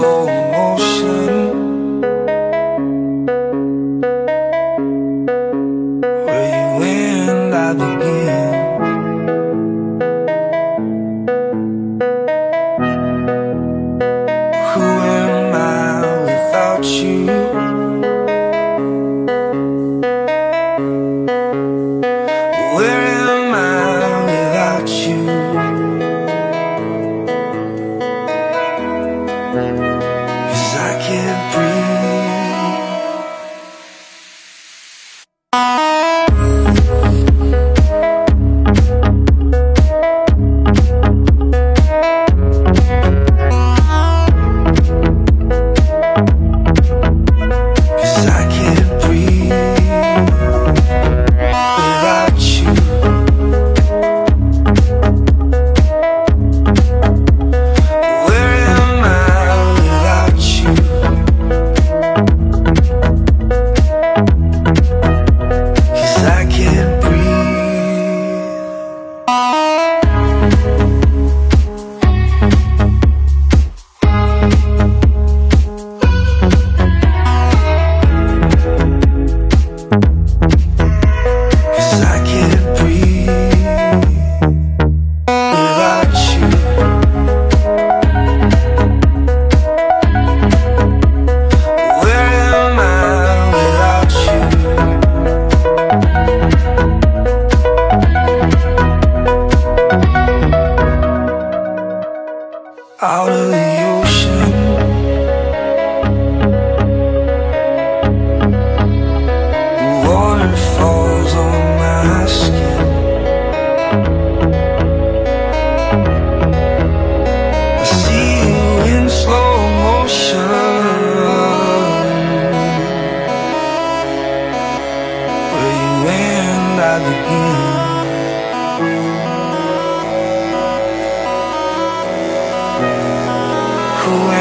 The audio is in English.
slow motion. Where you end, I begin. Who am I without you? Where am I without you? Whoa.